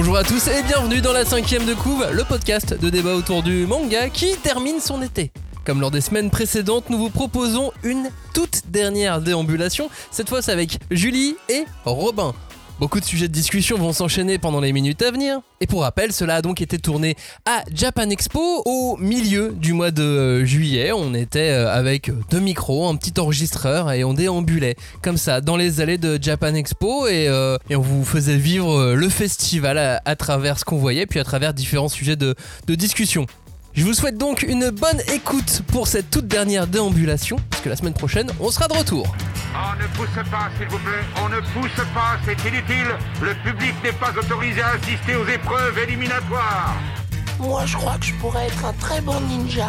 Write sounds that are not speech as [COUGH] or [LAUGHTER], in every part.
Bonjour à tous et bienvenue dans la cinquième de couve, le podcast de débat autour du manga qui termine son été. Comme lors des semaines précédentes, nous vous proposons une toute dernière déambulation. Cette fois, c'est avec Julie et Robin. Beaucoup de sujets de discussion vont s'enchaîner pendant les minutes à venir. Et pour rappel, cela a donc été tourné à Japan Expo au milieu du mois de euh, juillet. On était euh, avec deux micros, un petit enregistreur et on déambulait comme ça dans les allées de Japan Expo et, euh, on vous faisait vivre le festival à, travers ce qu'on voyait puis à travers différents sujets de discussion. Je vous souhaite donc une bonne écoute pour cette toute dernière déambulation, parce que la semaine prochaine, on sera de retour. On ne pousse pas, s'il vous plaît. On ne pousse pas, c'est inutile. Le public n'est pas autorisé à assister aux épreuves éliminatoires. Moi, je crois que je pourrais être un très bon ninja.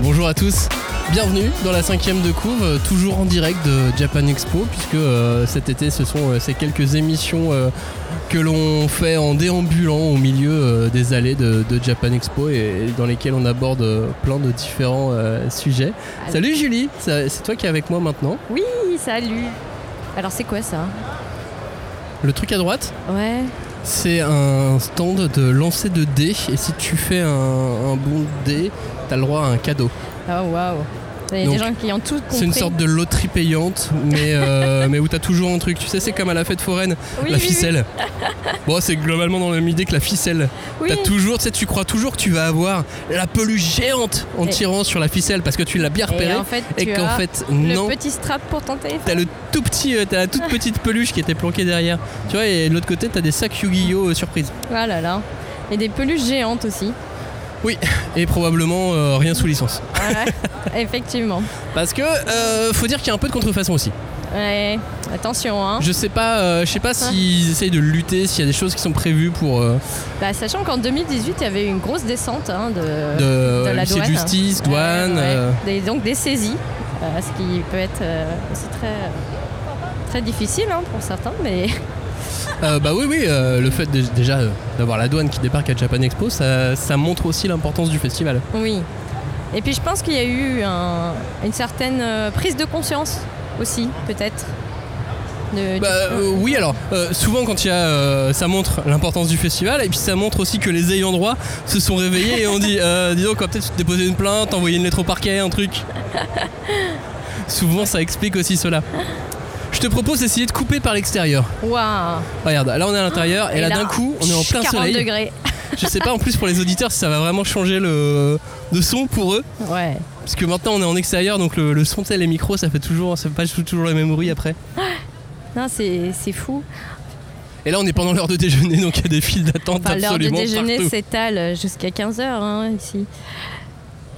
Bonjour à tous, bienvenue dans la cinquième de couve, euh, toujours en direct de Japan Expo, puisque euh, cet été ce sont euh, ces quelques émissions euh, que l'on fait en déambulant au milieu des allées de, de Japan Expo et, dans lesquelles on aborde plein de différents sujets. Salut Julie, c'est toi qui es avec moi maintenant. Oui, salut. Alors c'est quoi ça? Le truc à droite, Ouais. C'est un stand de lancer de dés et si tu fais un, bon dé, t'as le droit à un cadeau. Oh waouh. Il y a Donc, des gens qui ont tout compris. C'est une sorte de loterie payante, mais, euh, [LAUGHS] mais où t'as toujours un truc. Tu sais, c'est comme à la fête foraine, Oui, la oui, ficelle. Bon, c'est globalement dans la même idée que la ficelle. T'as toujours, tu sais, tu crois toujours que tu vas avoir la peluche géante en Et- tirant sur la ficelle parce que tu l'as bien repérée. Et en fait, et tu qu'en as fait, le non. petit strap pour ton téléphone. T'as le tout petit, euh, t'as la toute petite peluche qui était planquée derrière. Tu vois, et de l'autre côté, t'as des sacs Yu-Gi-Oh! euh, surprise. Ah là là. Et des peluches géantes aussi. Oui, et probablement euh, rien sous licence. Ouais, [LAUGHS] effectivement. Parce que, euh, faut dire qu'il y a un peu de contrefaçon aussi. Ouais, attention hein. Je sais pas, euh, je sais pas s'ils essayent de lutter, s'il y a des choses qui sont prévues pour. euh, Bah, sachant qu'en 2018, il y avait eu une grosse descente hein, de, de, de la douane. justice, douane. Ouais, ouais. Des- donc des saisies, euh, ce qui peut être aussi très, très difficile hein, pour certains, mais euh, bah oui, oui, euh, le fait de- déjà euh, d'avoir la douane qui débarque à Japan Expo, ça, ça montre aussi l'importance du festival. Oui. Et puis je pense qu'il y a eu un- une certaine euh, prise de conscience aussi, peut-être. de- Bah euh, oui, alors euh, souvent quand il y a, euh, ça montre l'importance du festival et puis ça montre aussi que les ayants droit se sont réveillés et ont dit, euh, dis donc, on va peut-être déposer une plainte, envoyer une lettre au parquet, un truc. [LAUGHS] souvent, ça explique aussi cela. Je te propose d'essayer de couper par l'extérieur. Waouh Regarde, là on est à l'intérieur et, là, d'un coup on est en plein 40 soleil. degrés. Je sais pas en plus pour les auditeurs si ça va vraiment changer le, son pour eux. Ouais. Parce que maintenant on est en extérieur donc le, le son, sais, les micros ça fait toujours, ça fait pas toujours le même bruit après. Non, c'est c'est fou. Et là on est pendant l'heure de déjeuner donc il y a des files d'attente Enfin, L'heure de absolument déjeuner s'étale jusqu'à 15h ici.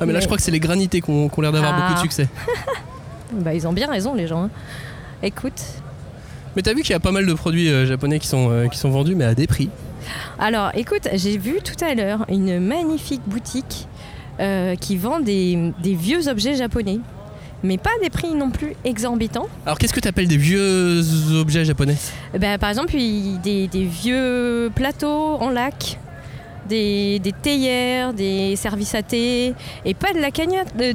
Ah mais là je crois que c'est les granités qui ont, qui ont l'air d'avoir Ah. beaucoup de succès. [LAUGHS] Bah, ils ont bien raison, les gens. hein. Écoute. Mais t'as vu qu'il y a pas mal de produits euh, japonais qui sont, euh, qui sont vendus mais à des prix. Alors, écoute, j'ai vu tout à l'heure une magnifique boutique euh, qui vend des, des vieux objets japonais. Mais pas des prix non plus exorbitants. Alors qu'est-ce que t'appelles des vieux objets japonais? Bah, par exemple, des, des vieux plateaux en lac, des, des théières, des services à thé, et pas de la cagnotte, de,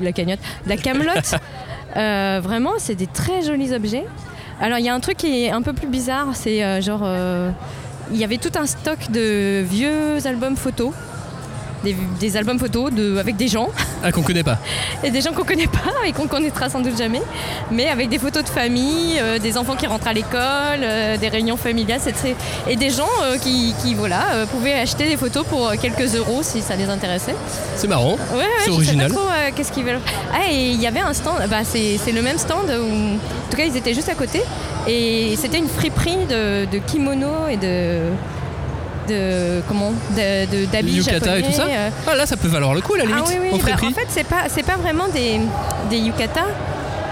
[LAUGHS] la cagnotte, de la camelote. [LAUGHS] Euh, vraiment, c'est des très jolis objets. Alors, il y a un truc qui est un peu plus bizarre, c'est euh, genre, euh, il y avait tout un stock de vieux albums photos. Des, des albums photos de, avec des gens Ah qu'on connaît pas. [LAUGHS] et des gens qu'on connaît pas et qu'on connaîtra sans doute jamais, mais avec des photos de famille, euh, des enfants qui rentrent à l'école, euh, des réunions familiales, et des gens euh, qui, qui, voilà pouvaient acheter des photos pour quelques euros si ça les intéressait. C'est marrant. Ouais, ouais, C'est original. qu'est-ce qu'ils veulent. Ah et il y avait un stand, bah c'est c'est le même stand où, en tout cas ils étaient juste à côté et c'était une friperie de, de kimonos et de de comment d'habits Yukata japonais. et tout ça euh, Ah là ça peut valoir le coup à la limite. ah oui, oui. en bah, en fait, c'est pas, c'est pas vraiment des, des yukata,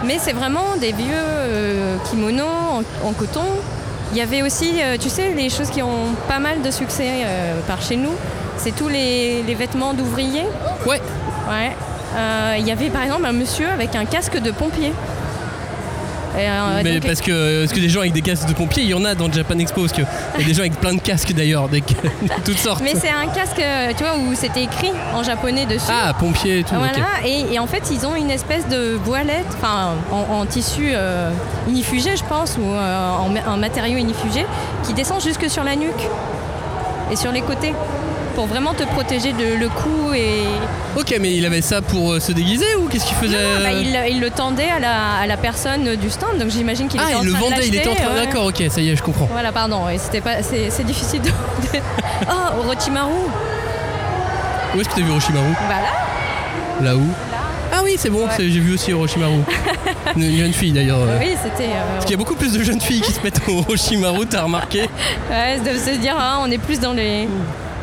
mais c'est vraiment des vieux euh, kimonos en, en coton. Il y avait aussi, euh, tu sais, les choses qui ont pas mal de succès par chez nous. C'est tous les, les vêtements d'ouvriers. Ouais. Ouais. Il y avait par exemple un monsieur avec un casque de pompier. Euh, Mais parce que, parce que des gens avec des casques de pompiers, il y en a dans Japan Expo. Parce que y a des gens avec plein de casques d'ailleurs, des- [LAUGHS] de toutes sortes. mais c'est un casque, euh, tu vois, où c'était écrit en japonais dessus. Ah, pompiers et tout. Voilà, et, et en fait ils ont une espèce de voilette, enfin en, en tissu euh, inifugé je pense, ou euh, en, en matériau inifugé, qui descend jusque sur la nuque et sur les côtés, pour vraiment te protéger de le cou et... Ok, mais il avait ça pour euh, se déguiser ou qu'est-ce qu'il faisait Non, bah, euh il, il le tendait à la, à la personne du stand, donc j'imagine qu'il Ah, était en il le train de vendait, il était en train. D'accord, ok, ça y est, je comprends. Voilà, pardon, et c'était pas, c'est, c'est difficile de... [LAUGHS] Oh, Orochimaru Où est-ce que t'as vu Orochimaru? Bah là, Là où? Ah oui, c'est bon, Ouais. j'ai vu aussi Orochimaru. [LAUGHS] Une jeune fille d'ailleurs. euh. oui, c'était... euh, Parce qu'il y a beaucoup plus de jeunes filles qui se mettent au Orochimaru, t'as remarqué ouais, de se dire, ah, on est plus dans les...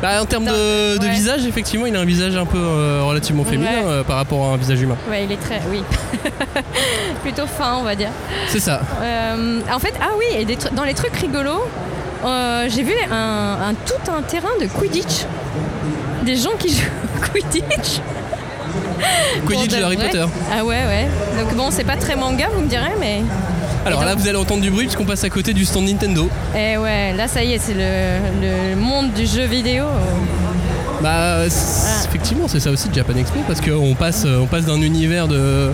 Bah, En termes de, de Ouais. visage, effectivement, il a un visage un peu euh, relativement féminin Ouais. euh, par rapport à un visage humain. Ouais, il est très... Oui. [LAUGHS] Plutôt fin, on va dire. C'est ça. Euh, en fait, ah oui, et des dans les trucs rigolos, j'ai vu un, un- tout un terrain de Quidditch. Des gens qui jouent au Quidditch. Quidditch de Harry. Potter. Ah ouais, ouais. Donc bon, c'est pas très manga, vous me direz, mais. Alors là, vous allez entendre du bruit puisqu'on passe à côté du stand Nintendo. Eh ouais, là ça y est, c'est le, le monde du jeu vidéo. Bah, Ah. effectivement, c'est ça aussi de Japan Expo parce qu'on passe, euh, on passe d'un univers de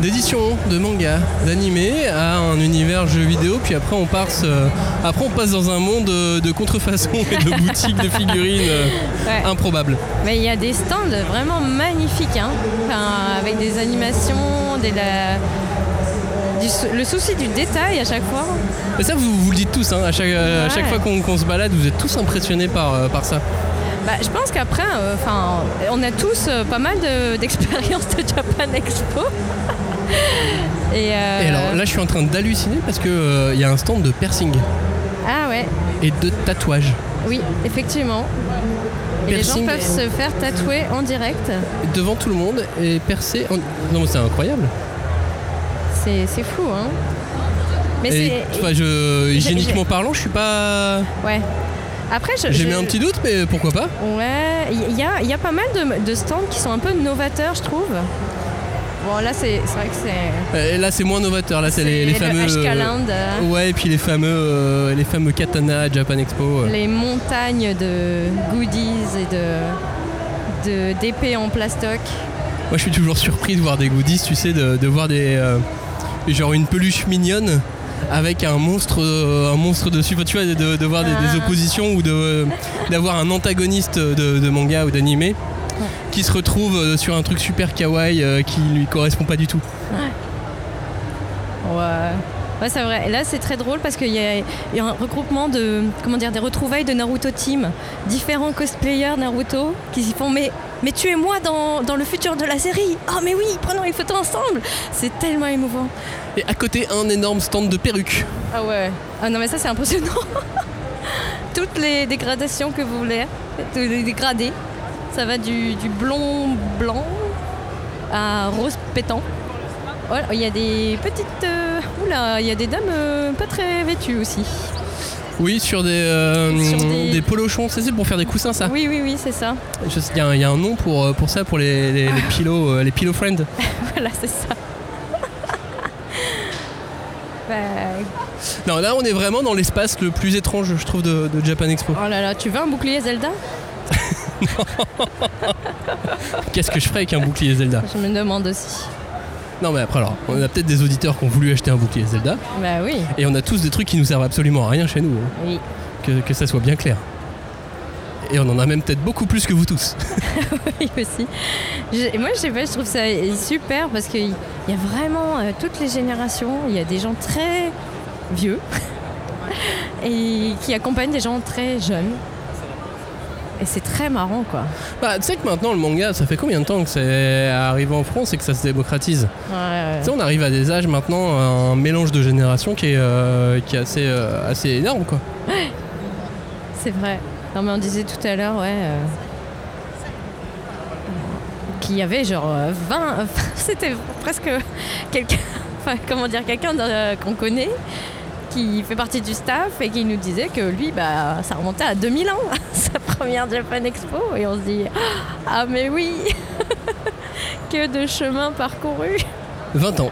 d'édition, de manga, d'animé à un univers jeu vidéo, puis après on passe, euh, après on passe dans un monde euh, de contrefaçon et de [LAUGHS] boutiques de figurines Ouais. improbables. Mais il y a des stands vraiment magnifiques, hein. Enfin, avec des animations, des, la- du le souci du détail à chaque fois. Mais ça, vous, vous le dites tous, hein, à chaque, euh, à chaque Ouais. fois qu'on se balade, vous êtes tous impressionnés par, euh, par ça. Bah, je pense qu'après, euh, on a tous euh, pas mal de- [LAUGHS] d'expériences de, Japan Expo. [LAUGHS] Et, euh, Et alors là, je suis en train d'halluciner parce que il y a un stand de piercing Ah ouais, et de tatouage oui, effectivement. Et les gens peuvent se faire tatouer en direct. devant tout le monde et percer. En... Non, mais c'est incroyable. C'est fou, hein. Mais c'est. enfin, je, hygiéniquement parlant, je suis pas. Ouais. Après, je. J'ai mis un petit doute, mais pourquoi pas Ouais, il y a, y a pas mal de, de stands qui sont un peu novateurs, je trouve. Bon, là, c'est c'est vrai que c'est. Euh, là, c'est moins novateur. Là, c'est les, les le fameux. Euh, Ouais, et puis les fameux, euh, les fameux katana à Japan Expo. euh. les montagnes de goodies et de de- d'épées en plastoc. Moi, je suis toujours surpris de voir des goodies, tu sais, de, de voir des. euh, genre une peluche mignonne avec un monstre, euh, un monstre dessus. Enfin, tu vois, de, de voir des, des Ah. oppositions ou de d'avoir un antagoniste de, de manga ou d'animé qui se retrouve euh, sur un truc super kawaii euh, qui lui correspond pas du tout. Ouais. Ouais, c'est vrai. Et là, c'est très drôle parce qu'il y, y a un regroupement de, comment dire, des retrouvailles de Naruto Team. Différents cosplayers Naruto qui s'y font mais, mais tuez-moi dans, dans le futur de la série. Oh, mais oui, prenons une photo ensemble. C'est tellement émouvant. Et à côté, un énorme stand de perruques. Ah ouais. Ah non, mais ça, c'est impressionnant. [LAUGHS] Toutes les dégradations que vous voulez, tous les dégradés. Ça va du, du blond blanc à rose pétant. Voilà, il y a des petites. euh, oula, il y a des dames euh, pas très vêtues aussi. Oui, sur des, euh, Sur des- des polochons, c'est pour faire des coussins, ça. Oui, oui, oui, c'est ça. Il y, a un- il y a un nom pour, euh, pour ça, pour les, les, les [LAUGHS] pillows, euh, les pillow friends. [LAUGHS] Voilà, c'est ça. [LAUGHS] Bah, Non, là, on est vraiment dans l'espace le plus étrange, je trouve, de, de Japan Expo. oh là là, tu veux un bouclier Zelda Qu'est-ce que je ferais avec un bouclier Zelda? Je me demande aussi. Non, mais après, alors, on a peut-être des auditeurs qui ont voulu acheter un bouclier Zelda, Bah oui, et on a tous des trucs qui nous servent absolument à rien chez nous, hein. oui. que, que ça soit bien clair. Et on en a même peut-être beaucoup plus que vous tous. [LAUGHS] [LAUGHS] Oui, aussi. Je- moi, je sais pas, je trouve ça super parce qu'il y a vraiment euh, toutes les générations. Il y a des gens très vieux [LAUGHS] et qui accompagnent des gens très jeunes. Et c'est très marrant, quoi. Bah, tu sais que maintenant, le manga, ça fait combien de temps que c'est arrivé en France et que ça se démocratise Ouais, ouais. Tu sais, on arrive à des âges maintenant, un mélange de générations qui est, euh, qui est assez, euh, assez énorme, quoi. [LAUGHS] C'est vrai. Non, mais on disait tout à l'heure, ouais. euh, qu'il y avait genre euh, 20. [LAUGHS] C'était presque quelqu'un. Enfin, comment dire, quelqu'un qu'on connaît qui fait partie du staff et qui nous disait que lui, bah, ça remontait à 2000 ans, [LAUGHS] sa première Japan Expo. Et on se dit, ah, mais oui [LAUGHS] Que de chemin parcouru 20 ans.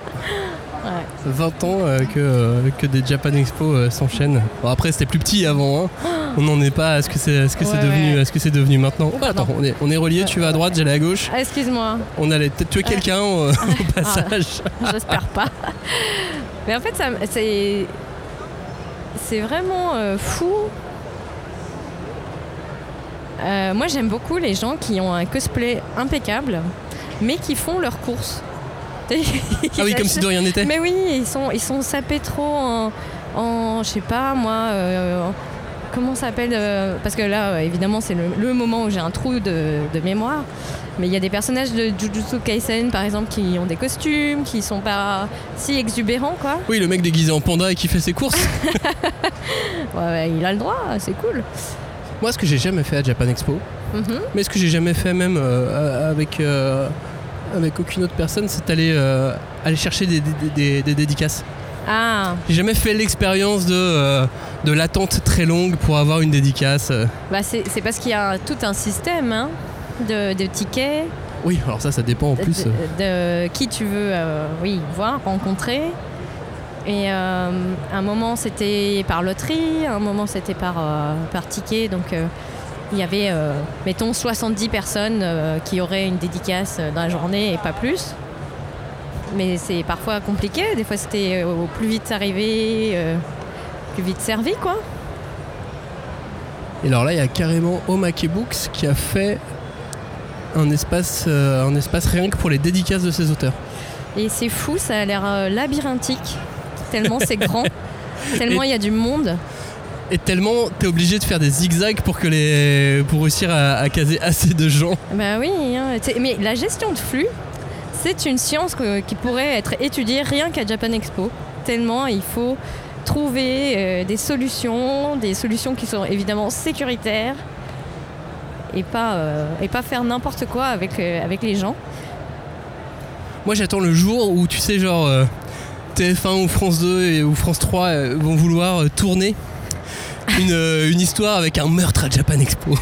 Ouais. 20 ans euh, que, euh, que des Japan Expo euh, s'enchaînent. Bon, après, c'était plus petit avant. hein. [GASPS] On n'en est pas à ce que c'est ce que c'est devenu, à ce que c'est devenu maintenant. Oh, Ah, attends, pardon. on est, on est reliés, tu vas à droite, j'allais à gauche. Ah, excuse-moi, On allait peut-être tuer quelqu'un [LAUGHS] au passage. j'espère pas. Mais en fait, c'est. C'est vraiment euh, fou. Euh, moi, j'aime beaucoup les gens qui ont un cosplay impeccable, mais qui font leurs courses. [LAUGHS] Ah oui, comme si de rien n'était. Mais oui, ils sont, ils sont sapés trop en, en je sais pas moi, euh, comment ça s'appelle euh, Parce que là, évidemment, c'est le, le moment où j'ai un trou de, de mémoire. Mais il y a des personnages de Jujutsu Kaisen, par exemple, qui ont des costumes, qui sont pas si exubérants, quoi. Oui, le mec déguisé en panda et qui fait ses courses. [LAUGHS] Ouais, ouais, il a le droit, c'est cool. Moi, ce que j'ai jamais fait à Japan Expo, Mhm. mais ce que j'ai jamais fait même euh, avec, euh, avec aucune autre personne, c'est aller, euh, aller chercher des, des- des- des dédicaces. Ah, J'ai jamais fait l'expérience de, euh, de l'attente très longue pour avoir une dédicace. bah c'est c'est parce qu'il y a tout un système hein, de, de tickets, Oui, alors ça, ça dépend en plus. euh. de qui tu veux euh, oui, voir, rencontrer. Et euh, un moment c'était par loterie, un moment c'était par, euh, par ticket. Donc il y avait, mettons, 70 personnes qui auraient une dédicace dans la journée et pas plus. Mais c'est parfois compliqué, des fois c'était au plus vite arrivé, plus vite servi quoi. Et alors là, il y a carrément Omake Books qui a fait un espace, euh, un espace rien que pour les dédicaces de ses auteurs. Et c'est fou, ça a l'air euh, labyrinthique, tellement c'est grand, [LAUGHS] tellement il y a du monde. Et tellement t'es obligé de faire des zigzags pour que les pour réussir à, à caser assez de gens. Bah oui, hein, mais la gestion de flux, c'est une science que- qui pourrait être étudiée rien qu'à Japan Expo. Tellement il faut trouver euh, des solutions, des solutions qui sont évidemment sécuritaires et pas, euh, et pas faire n'importe quoi avec, euh, avec les gens. Moi j'attends le jour où tu sais genre euh, TF1 ou France 2 et, ou France 3 euh, vont vouloir tourner une, une histoire avec un meurtre à Japan Expo.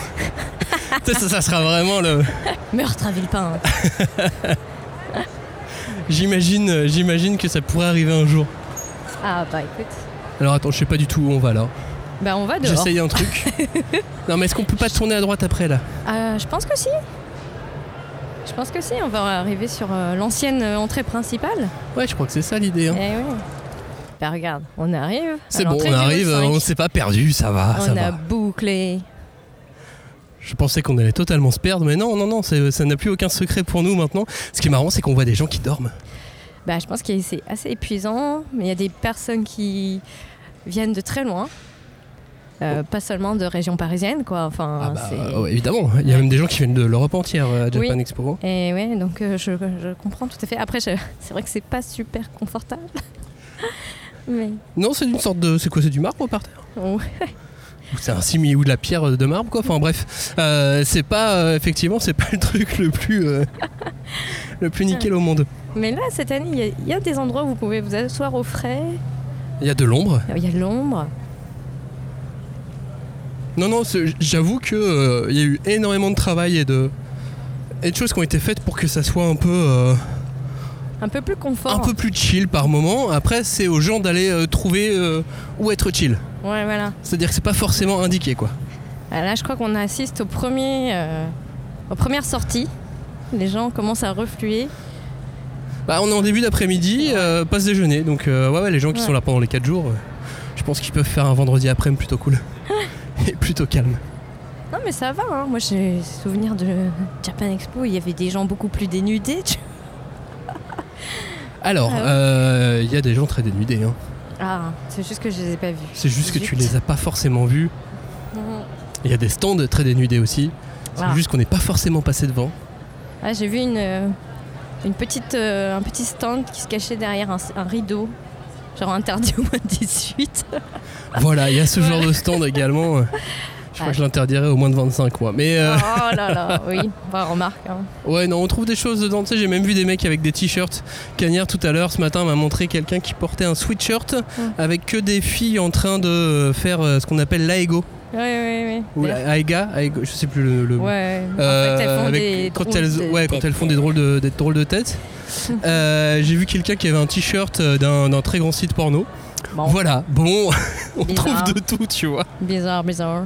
[LAUGHS] ça, ça, ça sera vraiment le. Meurtre à Villepin. [LAUGHS] J'imagine, j'imagine que ça pourrait arriver un jour. Ah bah écoute, Alors attends, je sais pas du tout où on va là. Bah on va dehors. J'essaye un truc. [LAUGHS] non mais est-ce qu'on peut pas tourner à droite après là? Euh, je pense que si. Je pense que si, on va arriver sur euh, l'ancienne euh, entrée principale. Ouais, je crois que c'est ça l'idée. hein. Eh oui. Bah regarde, on arrive. C'est bon, on arrive, hall 5. on s'est pas perdu, ça va, ça On a va. bouclé. Je pensais qu'on allait totalement se perdre, mais non, non, non, ça n'a plus aucun secret pour nous maintenant. Ce qui est marrant, c'est qu'on voit des gens qui dorment. Bah, je pense que c'est assez épuisant, mais il y a des personnes qui viennent de très loin. Euh, Pas seulement de région parisienne, quoi. Enfin, Ah bah, euh, ouais, évidemment, il y a même des gens qui viennent de l'Europe entière euh, à Japan Oui. Expo. Et ouais, donc euh, je, je comprends tout à fait. Après, [LAUGHS] c'est vrai que c'est pas super confortable. [LAUGHS] mais Non, c'est une sorte de. C'est quoi C'est du marbre par terre? Ouais. Ou c'est un simili ou de la pierre de marbre, quoi. Enfin bref, euh, c'est pas. euh, effectivement, c'est pas le truc le plus. euh, [LAUGHS] le plus nickel au monde. Mais là, cette année, il y a- il y, a des endroits où vous pouvez vous asseoir au frais. Il y a de l'ombre. Il y a de l'ombre. Non, non, j'avoue que euh, y a eu énormément de travail et de. Et de choses qui ont été faites pour que ça soit un peu. euh, Un peu plus confort. un peu plus chill par moment. Après, c'est aux gens d'aller euh, trouver où être chill. Ouais, voilà. C'est-à-dire que c'est pas forcément indiqué, quoi. Ah, Là, je crois qu'on assiste au premier, aux premières sorties. Les gens commencent à refluer. Bah, on est en début d'après-midi, passe déjeuner. Donc, ouais, ouais, les gens qui Ouais. sont là pendant les 4 jours, je pense qu'ils peuvent faire un vendredi après-midi plutôt cool. [LAUGHS] [LAUGHS] plutôt calme. Non, mais ça va. hein. Moi, j'ai souvenir de Japan Expo. Il y avait des gens beaucoup plus dénudés. tu- Alors, Ah ouais. euh, il y a des gens très dénudés. hein. Ah, c'est juste que je les ai pas vus. C'est juste que tu les as pas forcément vus. Mhm. Il y a des stands très dénudés aussi. C'est Ah. juste qu'on n'est pas forcément passé devant. Ah, j'ai vu une, euh, une petite, euh, un petit stand qui se cachait derrière un, un rideau. Genre interdit au moins de 18. Voilà, il y a ce genre de stand également. Je crois Ouais. que je l'interdirais au moins de 25 moi. Mais euh, Oh là là, [LAUGHS] oui. Bah, remarque. hein. ouais, non, on trouve des choses dedans. Tu sais, j'ai même vu des mecs avec des t-shirts. Cagnard tout à l'heure, ce matin, m'a montré quelqu'un qui portait un sweatshirt avec que des filles en train de faire euh, ce qu'on appelle l'AEGO. Ouais, ouais, ouais. Ou la Aiga, Aiga, je sais plus le. le- Ouais. En fait, elles font avec- des quand elles, de ouais, quand têtes. elles font des drôles de, des drôles de têtes. [LAUGHS] Euh, J'ai vu quelqu'un qui avait un t-shirt euh, d'un très grand site porno. Bon. Voilà, bon, [LAUGHS] on Bizarre. trouve de tout, tu vois. Bizarre, bizarre.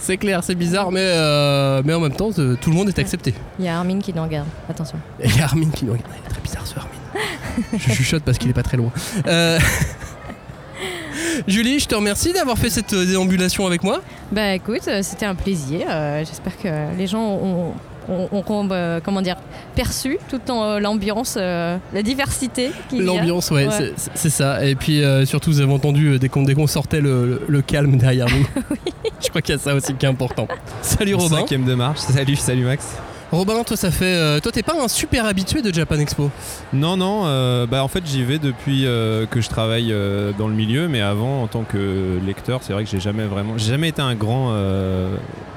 C'est clair, c'est bizarre, mais, euh, mais en même temps, tout le monde est accepté. Il y a Armin qui nous regarde. Attention. [LAUGHS] Il y a Armin qui nous regarde. Il est très bizarre ce Armin. je chuchote parce qu'il est pas très loin. Euh, Julie, je te remercie d'avoir fait cette euh, déambulation avec moi. Bah écoute, euh, c'était un plaisir. Euh, J'espère que les gens ont, ont, euh, comment dire, perçu toute euh, l'ambiance, euh, la diversité. L'ambiance, ouais, Ouais. c'est- ça. Et puis euh, surtout, vous avez entendu dès qu'on dès qu'on sortait le, le- le calme derrière nous. [LAUGHS] Je crois qu'il y a ça aussi qui est important. Salut Robin. Cinquième de marche. Salut, salut Max. Robin, toi, ça fait. euh, toi, t'es pas un super habitué de Japan Expo. Non, non, euh, bah en fait j'y vais depuis euh, que je travaille dans le milieu, mais avant en tant que lecteur, c'est vrai que j'ai jamais vraiment, j'ai jamais été un grand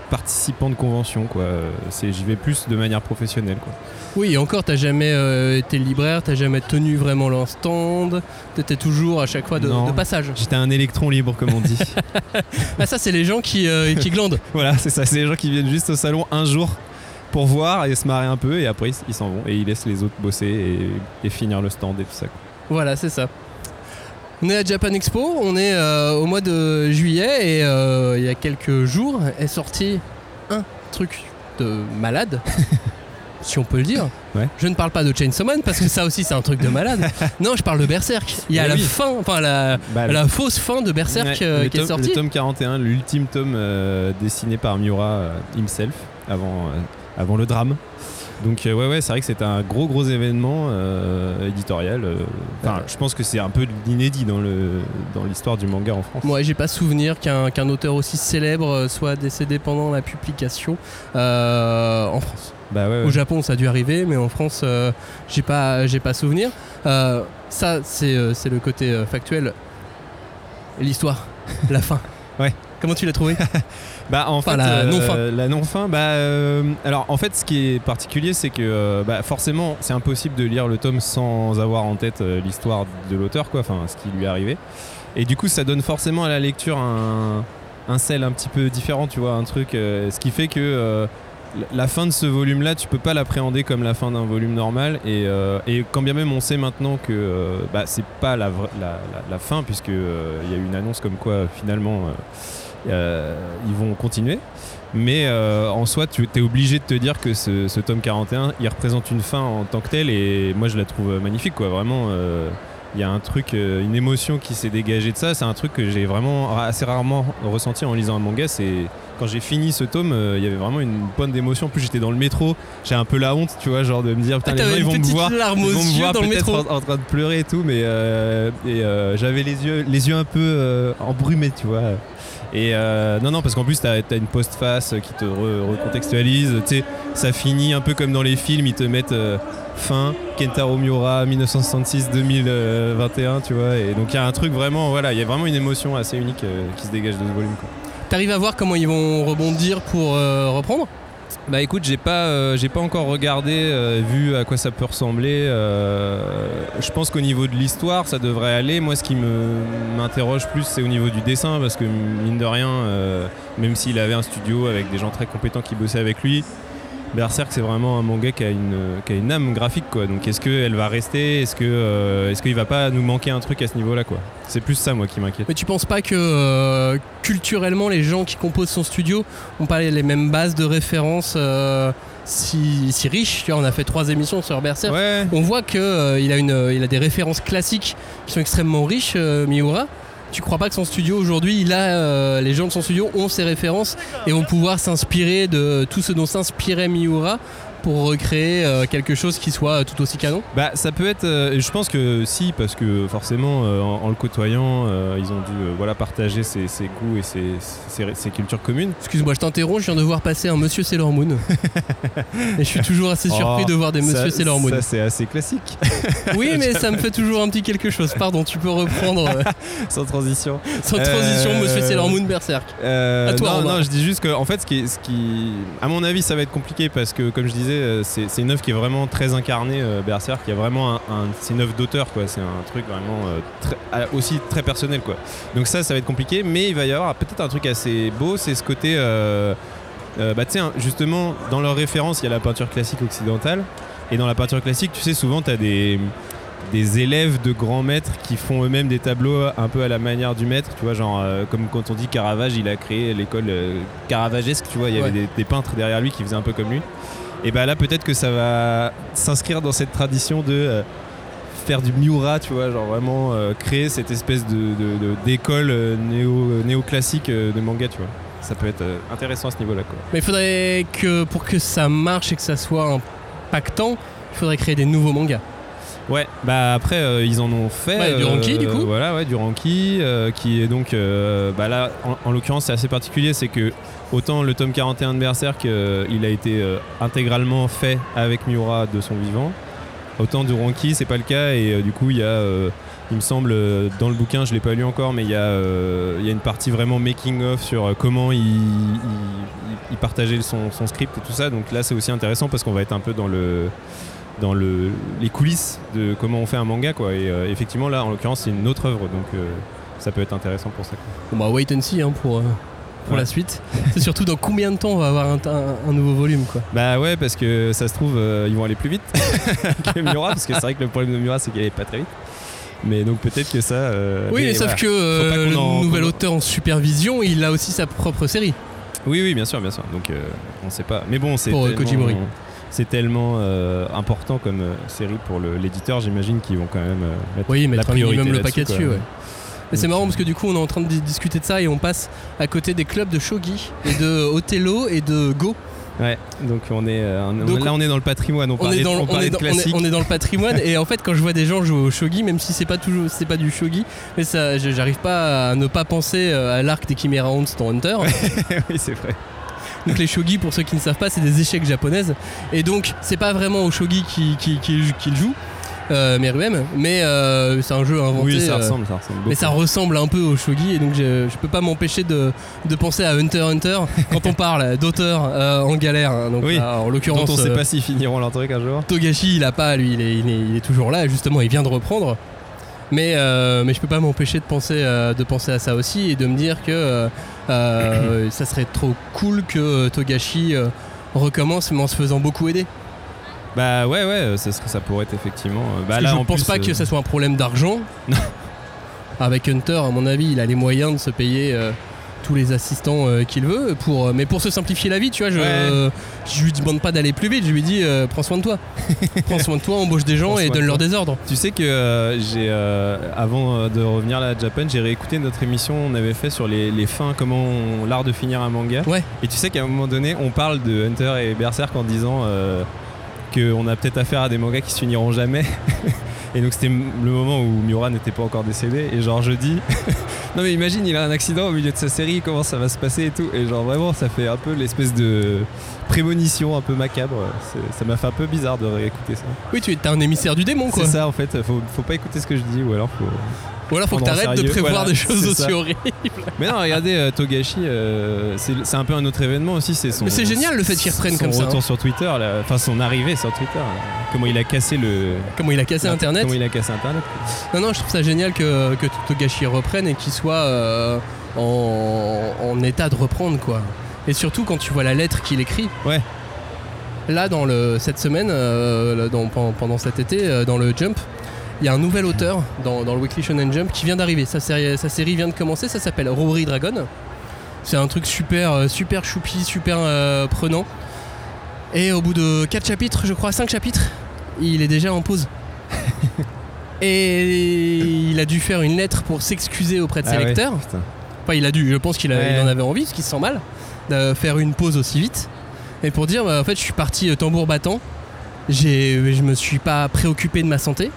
participant de convention, quoi. C'est, j'y vais plus de manière professionnelle, quoi. Oui, et encore, t'as jamais été libraire, t'as jamais tenu vraiment leur stand. T'étais toujours à chaque fois de, Non. de passage. J'étais un électron libre, comme on dit. [LAUGHS] Ah, ça, c'est les gens qui, qui glandent. [LAUGHS] voilà, c'est ça, c'est les gens qui viennent juste au salon un jour pour voir et se marrer un peu, et après ils- s'en vont et ils laissent les autres bosser et, et finir le stand et tout ça. quoi. Voilà, c'est ça. On est à Japan Expo, on est euh, au mois de juillet et euh, il y a quelques jours est sorti un truc de malade, [LAUGHS] si on peut le dire. Ouais. Je ne parle pas de Chainsaw Man parce que ça aussi c'est un truc de malade. [LAUGHS] Non, je parle de Berserk. Il y a Mais la oui. fin, enfin la, Bah, la fausse fin de Berserk Ouais, euh, qui est sortie. Le tome 41, l'ultime tome dessiné par Miura himself avant, avant le drame. Donc euh, ouais ouais c'est vrai que c'est un gros gros événement euh, éditorial. euh, Enfin Ouais. je pense que c'est un peu l'inédit dans le dans l'histoire du manga en France. Moi, j'ai pas souvenir qu'un auteur aussi célèbre soit décédé pendant la publication euh, en France. Bah ouais, ouais. Au Japon, ça a dû arriver, mais en France, euh, j'ai pas, j'ai pas souvenir. Ça, c'est, le côté factuel. L'histoire, [LAUGHS] la fin. Ouais. Comment tu l'as trouvé? [LAUGHS] Bah en Enfin, fait la euh, non-fin. la non-fin bah euh, alors en fait ce qui est particulier c'est que euh, bah, forcément c'est impossible de lire le tome sans avoir en tête l'histoire de l'auteur quoi enfin ce qui lui est arrivé et du coup ça donne forcément à la lecture un un sel un petit peu différent tu vois un truc euh, ce qui fait que euh, la fin de ce volume là tu peux pas l'appréhender comme la fin d'un volume normal et, euh, et quand bien même on sait maintenant que bah, c'est pas la, la, la- la fin puisque euh, il y a eu une annonce comme quoi finalement ils vont continuer. Mais euh, en soi, tu es obligé de te dire que ce, ce tome 41, il représente une fin en tant que telle et moi je la trouve magnifique. quoi. Vraiment, euh, il y a un truc, euh, une émotion qui s'est dégagée de ça. C'est un truc que j'ai vraiment ra- assez rarement ressenti en lisant un manga. C'est quand j'ai fini ce tome, euh, il y avait vraiment une bonne d'émotion. En plus, j'étais dans le métro, j'ai un peu la honte, tu vois, genre de me dire putain, Ah, les gens ils vont me voir, ils vont me voir dans le peut-être métro. en, en train de pleurer et tout, mais euh, euh, j'avais les yeux, les yeux un peu euh, embrumés, tu vois. Et euh, non, non, parce qu'en plus, t'as as une postface qui te re- recontextualise. Tu ça finit un peu comme dans les films, ils te mettent euh, fin, Kentaro Miura, 1966-2021, tu vois. Et donc, il y a un truc vraiment, voilà, il y a vraiment une émotion assez unique euh, qui se dégage de ce volume. T'arrives à voir comment ils vont rebondir pour euh, reprendre? Bah écoute, j'ai pas, euh, pas encore regardé, euh, vu à quoi ça peut ressembler. euh, je pense qu'au niveau de l'histoire, ça devrait aller. Moi, ce qui m'interroge plus, c'est au niveau du dessin, parce que mine de rien, même s'il avait un studio avec des gens très compétents qui bossaient avec lui, Berserk, c'est vraiment un manga qui a une, qui a une âme graphique, quoi. Donc, est-ce qu'elle va rester? Est-ce euh, qu'il va pas nous manquer un truc à ce niveau-là, quoi? C'est plus ça, moi, qui m'inquiète. Mais tu penses pas que euh, culturellement, les gens qui composent son studio ont pas les mêmes bases de référence euh, si, si riches? Tu vois, on a fait trois émissions sur Berserk. Ouais. On voit que euh, a une, il a des références classiques qui sont extrêmement riches, euh, Miura. Tu crois pas que son studio aujourd'hui, euh, les gens de son studio ont ses références et vont pouvoir s'inspirer de tout ce dont s'inspirait Miura? Pour recréer euh, quelque chose qui soit tout aussi canon? Bah ça peut être, euh, je pense que si, parce que forcément euh, en, en le côtoyant, euh, ils ont dû euh, voilà, partager ses, ses goûts et ses, ses- ses cultures communes. Excuse-moi, je t'interromps, je viens de voir passer un Monsieur Sailor Moon. [LAUGHS] et je suis toujours assez surpris Oh, de voir des Monsieur ça- Sailor Moon. Ça c'est assez classique, [LAUGHS] Oui, mais ça me fait toujours un petit quelque chose. Pardon, tu peux reprendre euh, [LAUGHS] sans transition. sans transition Euh, Monsieur Sailor Moon Berserk. Euh, À toi, non, non, je dis juste que en fait, ce qui, ce qui, à mon avis, ça va être compliqué parce que, comme je disais, euh, c'est une œuvre qui est vraiment très incarnée, euh, Berserk. Il y a vraiment un, un- c'est une œuvre d'auteur, quoi. C'est un truc vraiment euh, très- aussi très personnel, quoi. Donc ça, ça va être compliqué, mais il va y avoir peut-être un truc assez beau, c'est ce côté. euh, bah, tu sais, justement, dans leur référence, il y a la peinture classique occidentale. Et dans la peinture classique, tu sais, souvent, tu as des, des élèves de grands maîtres qui font eux-mêmes des tableaux un peu à la manière du maître. Tu vois, genre, euh, comme quand on dit Caravage, il a créé l'école euh, caravagesque, tu vois, il y avait des peintres derrière lui qui faisaient un peu comme lui. Et bah là, peut-être que ça va s'inscrire dans cette tradition de. euh, faire du Miura, tu vois, genre vraiment euh, créer cette espèce d'école euh, néo, néoclassique de manga, tu vois. Ça peut être intéressant à ce niveau-là. Mais il faudrait que pour que ça marche et que ça soit impactant, il faudrait créer des nouveaux mangas. Ouais, bah après euh, ils en ont fait. Ouais, du Ranki, du coup. Voilà, ouais, du Ranki, euh, qui est donc. euh, bah là, en, en l'occurrence, c'est assez particulier, c'est que autant le tome 41 de Berserk, euh, il a été euh, intégralement fait avec Miura de son vivant, autant du Ranki, c'est pas le cas, et euh, du coup, il y a. euh, il me semble, euh, dans le bouquin, je l'ai pas lu encore, mais il y, a, euh, il y a une partie vraiment making-of sur euh, comment il, il- il- il partageait son, son script et tout ça. Donc là, c'est aussi intéressant parce qu'on va être un peu dans le, dans le, les coulisses de comment on fait un manga quoi et euh, effectivement là en l'occurrence c'est une autre œuvre donc euh, ça peut être intéressant pour ça quoi. Bon bah wait and see hein, pour, euh, pour Ouais. la suite. [LAUGHS] C'est surtout dans combien de temps on va avoir un, un- un nouveau volume quoi. bah ouais parce que ça se trouve ils vont aller plus vite [LAUGHS] que Miura parce que c'est vrai que le problème de Miura c'est qu'il allait pas très vite mais donc peut-être que ça Oui mais, sauf voilà. que le en- nouvel auteur en supervision il a aussi sa propre série. oui oui bien sûr bien sûr donc on sait pas mais bon c'est Pour, Kojimori. C'est tellement euh, important comme euh, série pour l'éditeur j'imagine qu'ils vont quand même euh, mettre Oui la mettre un priorité minimum le paquet dessus ouais. Mais c'est marrant parce que du coup on est en train de di- discuter de ça et on passe à côté des clubs de shogi et de [LAUGHS] Othello et de Go. Ouais, donc on est, euh, on- Donc, là on est dans le patrimoine, on, On parlait, est, dans, on on, de dans, on, est, classique. on est dans le patrimoine et en fait quand je vois des gens jouer au shogi même si c'est pas toujours c'est pas du shogi mais ça j'arrive pas à ne pas penser à l'arc des Chimera Ants dans Hunter [LAUGHS] oui, c'est vrai. Donc les shogi pour ceux qui ne savent pas c'est des échecs japonaises et donc c'est pas vraiment au shogi qui, qui, qui, qui joue euh, Meruem mais euh, c'est un jeu inventé Oui, ça euh, ressemble, ça ressemble beaucoup. mais ça ressemble un peu au shogi et donc je, je peux pas m'empêcher de, de penser à Hunter Hunter [LAUGHS] quand on parle d'auteurs euh, en galère hein. donc Oui, là, en l'occurrence on sait euh, pas s'ils finiront leur truc un jour. Togashi, il a pas, lui, il est, il est- il est toujours là, justement, il vient de reprendre. Mais, euh, mais je peux pas m'empêcher de penser, euh, de penser à ça aussi et de me dire que euh, euh, ça serait trop cool que Togashi recommence, mais en se faisant beaucoup aider. Bah ouais, ouais, ça, serait- ça pourrait être effectivement. Bah Parce que je ne pense plus, pas que ça soit un problème d'argent. [LAUGHS] Avec Hunter, à mon avis, il a les moyens de se payer tous les assistants euh, qu'il veut. Pour, euh, mais pour se simplifier la vie, tu vois, je, Ouais. je lui demande pas d'aller plus vite, je lui dis euh, prends soin de toi. [LAUGHS] prends soin de toi, embauche des gens Prends et de donne-leur des ordres. Tu sais que j'ai, avant de revenir là à Japan, j'ai réécouté notre émission, on avait fait sur les, les fins, comment on- l'art de finir un manga. Ouais. Et tu sais qu'à un moment donné, on parle de Hunter et Berserk en disant qu'on a peut-être affaire à des mangas qui se finiront jamais. [LAUGHS] Et donc c'était le moment où Miura n'était pas encore décédé. Et genre je dis, [LAUGHS] non mais imagine, il a un accident au milieu de sa série, comment ça va se passer et tout. Et genre vraiment, ça fait un peu l'espèce de prémonition un peu macabre. Ça m'a fait un peu bizarre de réécouter ça. Oui, tu es un émissaire du démon, quoi. C'est ça en fait, faut, faut pas écouter ce que je dis ou alors faut. Ou alors faut que t'arrêtes de prévoir voilà, des choses aussi ça. horribles. Mais non, regardez euh, Togashi, euh, c'est un peu un autre événement aussi. C'est son. Mais c'est génial, le fait qu'il reprenne son comme ça, retour hein. sur Twitter, enfin son arrivée sur Twitter. là. Comment il a cassé le. Comment il a cassé Internet. Comment il a cassé Internet. Non, non, je trouve ça génial que, que Togashi reprenne et qu'il soit euh, en, en état de reprendre, quoi. Et surtout quand tu vois la lettre qu'il écrit. Ouais. Là, dans le, cette semaine, euh, dans- pendant, cet été, euh, dans le Jump, il y a un nouvel auteur dans, dans le Weekly Shonen Jump qui vient d'arriver. Sa série, sa série vient de commencer, ça s'appelle Rory Dragon. C'est un truc super, euh, super choupi, super euh, prenant. Et au bout de 4 chapitres, je crois 5 chapitres, il est déjà en pause. [LAUGHS] Et il a dû faire une lettre pour s'excuser auprès de ses Ah lecteurs. Enfin, il a dû, je pense qu'il Ouais. en avait envie, parce qu'il se sent mal, de faire une pause aussi vite. Et pour dire, bah, en fait, je suis parti euh, tambour battant. J'ai, je me suis pas préoccupé de ma santé.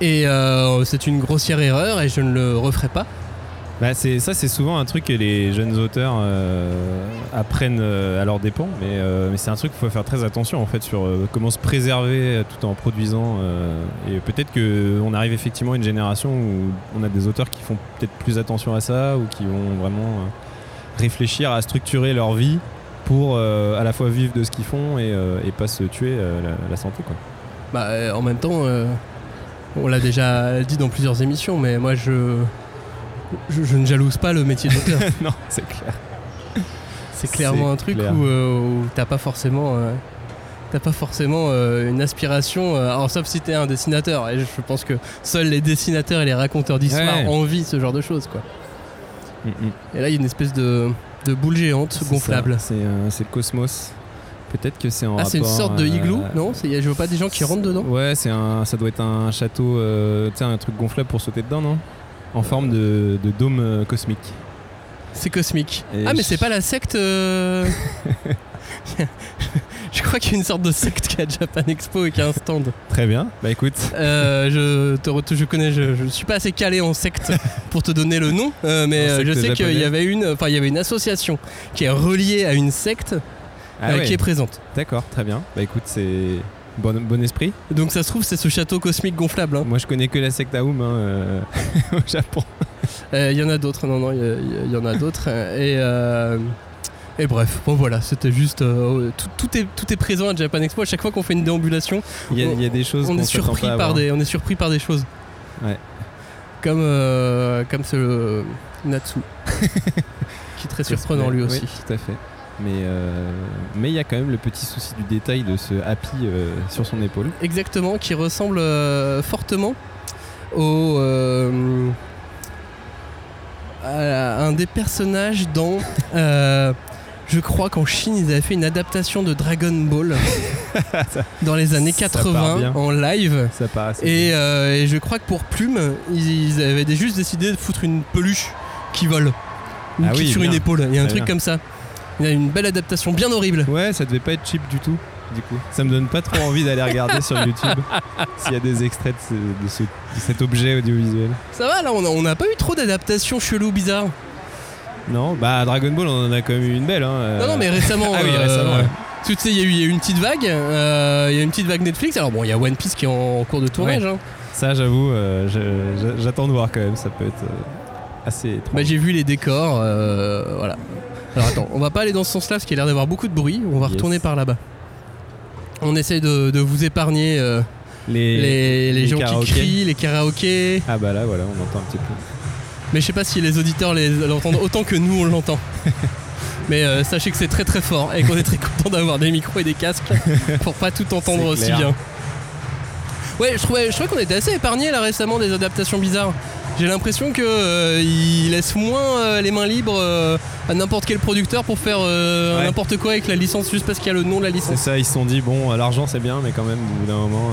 Et euh, c'est une grossière erreur et je ne le referai pas. Bah, c'est ça, c'est souvent un truc que les jeunes auteurs euh, apprennent euh, à leurs dépens, mais, euh, mais c'est un truc qu'il faut faire très attention en fait sur euh, comment se préserver euh, tout en produisant. euh, et peut-être que on arrive effectivement à une génération où on a des auteurs qui font peut-être plus attention à ça ou qui vont vraiment euh, réfléchir à structurer leur vie pour euh, à la fois vivre de ce qu'ils font et, euh, et pas se tuer euh, la, la santé quoi. Bah, en même temps, on l'a déjà dit dans plusieurs émissions, mais moi je, je, je ne jalouse pas le métier d'auteur. [LAUGHS] non, c'est clair. C'est clairement un truc clair. où, où t'as pas forcément, t'as pas forcément euh, une aspiration. euh, alors sauf si t'es un dessinateur, et je pense que seuls les dessinateurs et les raconteurs d'histoire Ouais. envient ce genre de choses, quoi. Mm. Et là, il y a une espèce de, de boule géante gonflable. C'est euh, cosmos. Peut-être que c'est en Ah, c'est une sorte de euh, igloo, non C'est- Je vois pas des gens qui rentrent dedans Ouais, c'est un, ça doit être un château, euh, tu sais, un truc gonflable pour sauter dedans, non En forme de, de dôme euh, cosmique. C'est cosmique. Et ah, mais je- c'est pas la secte. [LAUGHS] [LAUGHS] je crois qu'il y a une sorte de secte qui a Japan Expo et qui a un stand. Très bien. Bah écoute, Euh, je, te re- je connais, je, je suis pas assez calé en secte [LAUGHS] pour te donner le nom, euh, mais euh, je sais qu'il y avait une, enfin il y avait une association qui est reliée à une secte ah ouais, qui est présente. d'accord, très bien. Bah écoute, c'est bon, bon esprit. Donc ça se trouve c'est ce château cosmique gonflable. hein. Moi, je connais que la secte Aum hein, euh, [LAUGHS] au Japon. Euh, Il y en a d'autres, non non, il y en a d'autres et euh, et bref, bon voilà, c'était juste euh, tout, tout est tout est présent à Japan Expo. À chaque fois qu'on fait une déambulation, Il y a, y des choses on est surpris par des on est surpris par des choses Ouais. comme euh, comme ce euh, Natsu [LAUGHS] qui est très surprenant lui Oui, aussi tout à fait. Mais euh, mais il y a quand même le petit souci du détail de ce happy sur son épaule. exactement qui ressemble fortement au à un des personnages dans euh, je crois qu'en Chine ils avaient fait une adaptation de Dragon Ball [LAUGHS] dans les années ça part 80 bien. en live Ça Et, bien. euh, et je crois que pour Plume, ils, ils avaient juste décidé de foutre une peluche qui vole. Une Ah qui oui, sur une épaule. Il y a un Très truc bien. comme ça. Il y a une belle adaptation bien horrible. Ouais, ça devait pas être cheap du tout. Du coup, ça me donne pas trop envie d'aller regarder sur YouTube [LAUGHS] s'il y a des extraits de, ce- de ce- de cet objet audiovisuel. Ça va là, on n'a pas eu trop d'adaptations cheloues bizarres. Non, bah Dragon Ball, on en a quand même eu une belle. Hein, euh. Non, non, mais récemment. [LAUGHS] Ah oui, euh, récemment, ouais. Tu sais, il y, a eu- il y a eu une petite vague. euh, Il y a une petite vague Netflix. Alors bon, il y a One Piece qui est en, en cours de tournage. hein. Ça, j'avoue, euh, j'attends de voir quand même. Ça peut être euh, assez étrange. Bah, j'ai vu les décors. euh, voilà. Alors attends, on va pas aller dans ce sens-là parce qu'il y a l'air d'avoir beaucoup de bruit. On va Yes. retourner par là-bas. On essaye de, de vous épargner euh, les, les, les les gens qui crient, les karaokés. Ah bah là, voilà, on entend un petit peu. Mais je sais pas si les auditeurs l'entendent autant que nous on l'entend. [LAUGHS] Mais euh, sachez que c'est très très fort et qu'on est très [LAUGHS] content d'avoir des micros et des casques pour pas tout entendre C'est aussi bien. Ouais, je trouvais, je trouvais qu'on était assez épargné là récemment des adaptations bizarres. J'ai l'impression que euh, ils laissent moins euh, les mains libres euh, à n'importe quel producteur pour faire Ouais. n'importe quoi avec la licence juste parce qu'il y a le nom de la C'est licence. ça, ils se sont dit, bon, l'argent c'est bien, mais quand même, au bout d'un moment.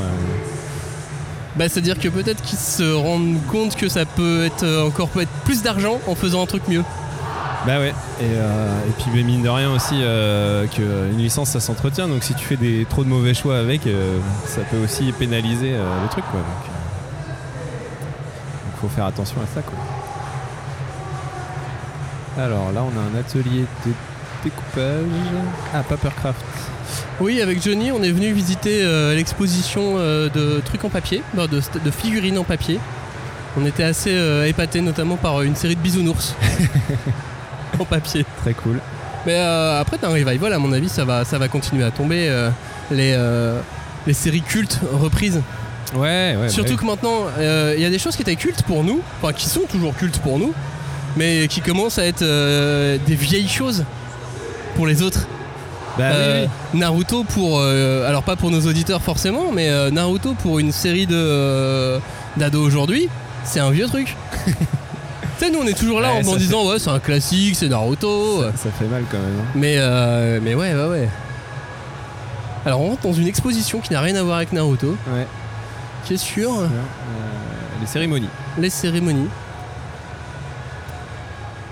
Bah c'est-à-dire que peut-être qu'ils se rendent compte que ça peut être euh, encore peut être plus d'argent en faisant un truc mieux. Bah ouais, et, euh, puis mine de rien aussi euh, qu'une licence ça s'entretient, donc si tu fais des, trop de mauvais choix avec, ça peut aussi pénaliser le truc quoi. Donc, donc faut faire attention à ça quoi. Alors là on a un atelier de découpage. Ah Papercraft. Oui, avec Johnny, on est venu visiter euh, l'exposition euh, de trucs en papier, de, de figurines en papier. On était assez euh, épatés, notamment par euh, une série de bisounours [LAUGHS] en papier. Très cool. Mais après, d'un revival, à mon avis, ça va, ça va continuer à tomber. les, les séries cultes reprises. Ouais, ouais. Surtout bah que maintenant, il y a des choses qui étaient cultes pour nous, enfin qui sont toujours cultes pour nous, mais qui commencent à être des vieilles choses pour les autres. Bah Euh, oui. Naruto pour euh, alors pas pour nos auditeurs forcément mais euh, Naruto pour une série de d'ados aujourd'hui c'est un vieux truc [LAUGHS] tu sais nous on est toujours là Ouais, en, disant ouais c'est un classique c'est Naruto Ça, ça fait mal quand même. hein. mais euh, mais ouais ouais ouais alors on rentre dans une exposition qui n'a rien à voir avec Naruto Ouais. qui est sur les cérémonies. les cérémonies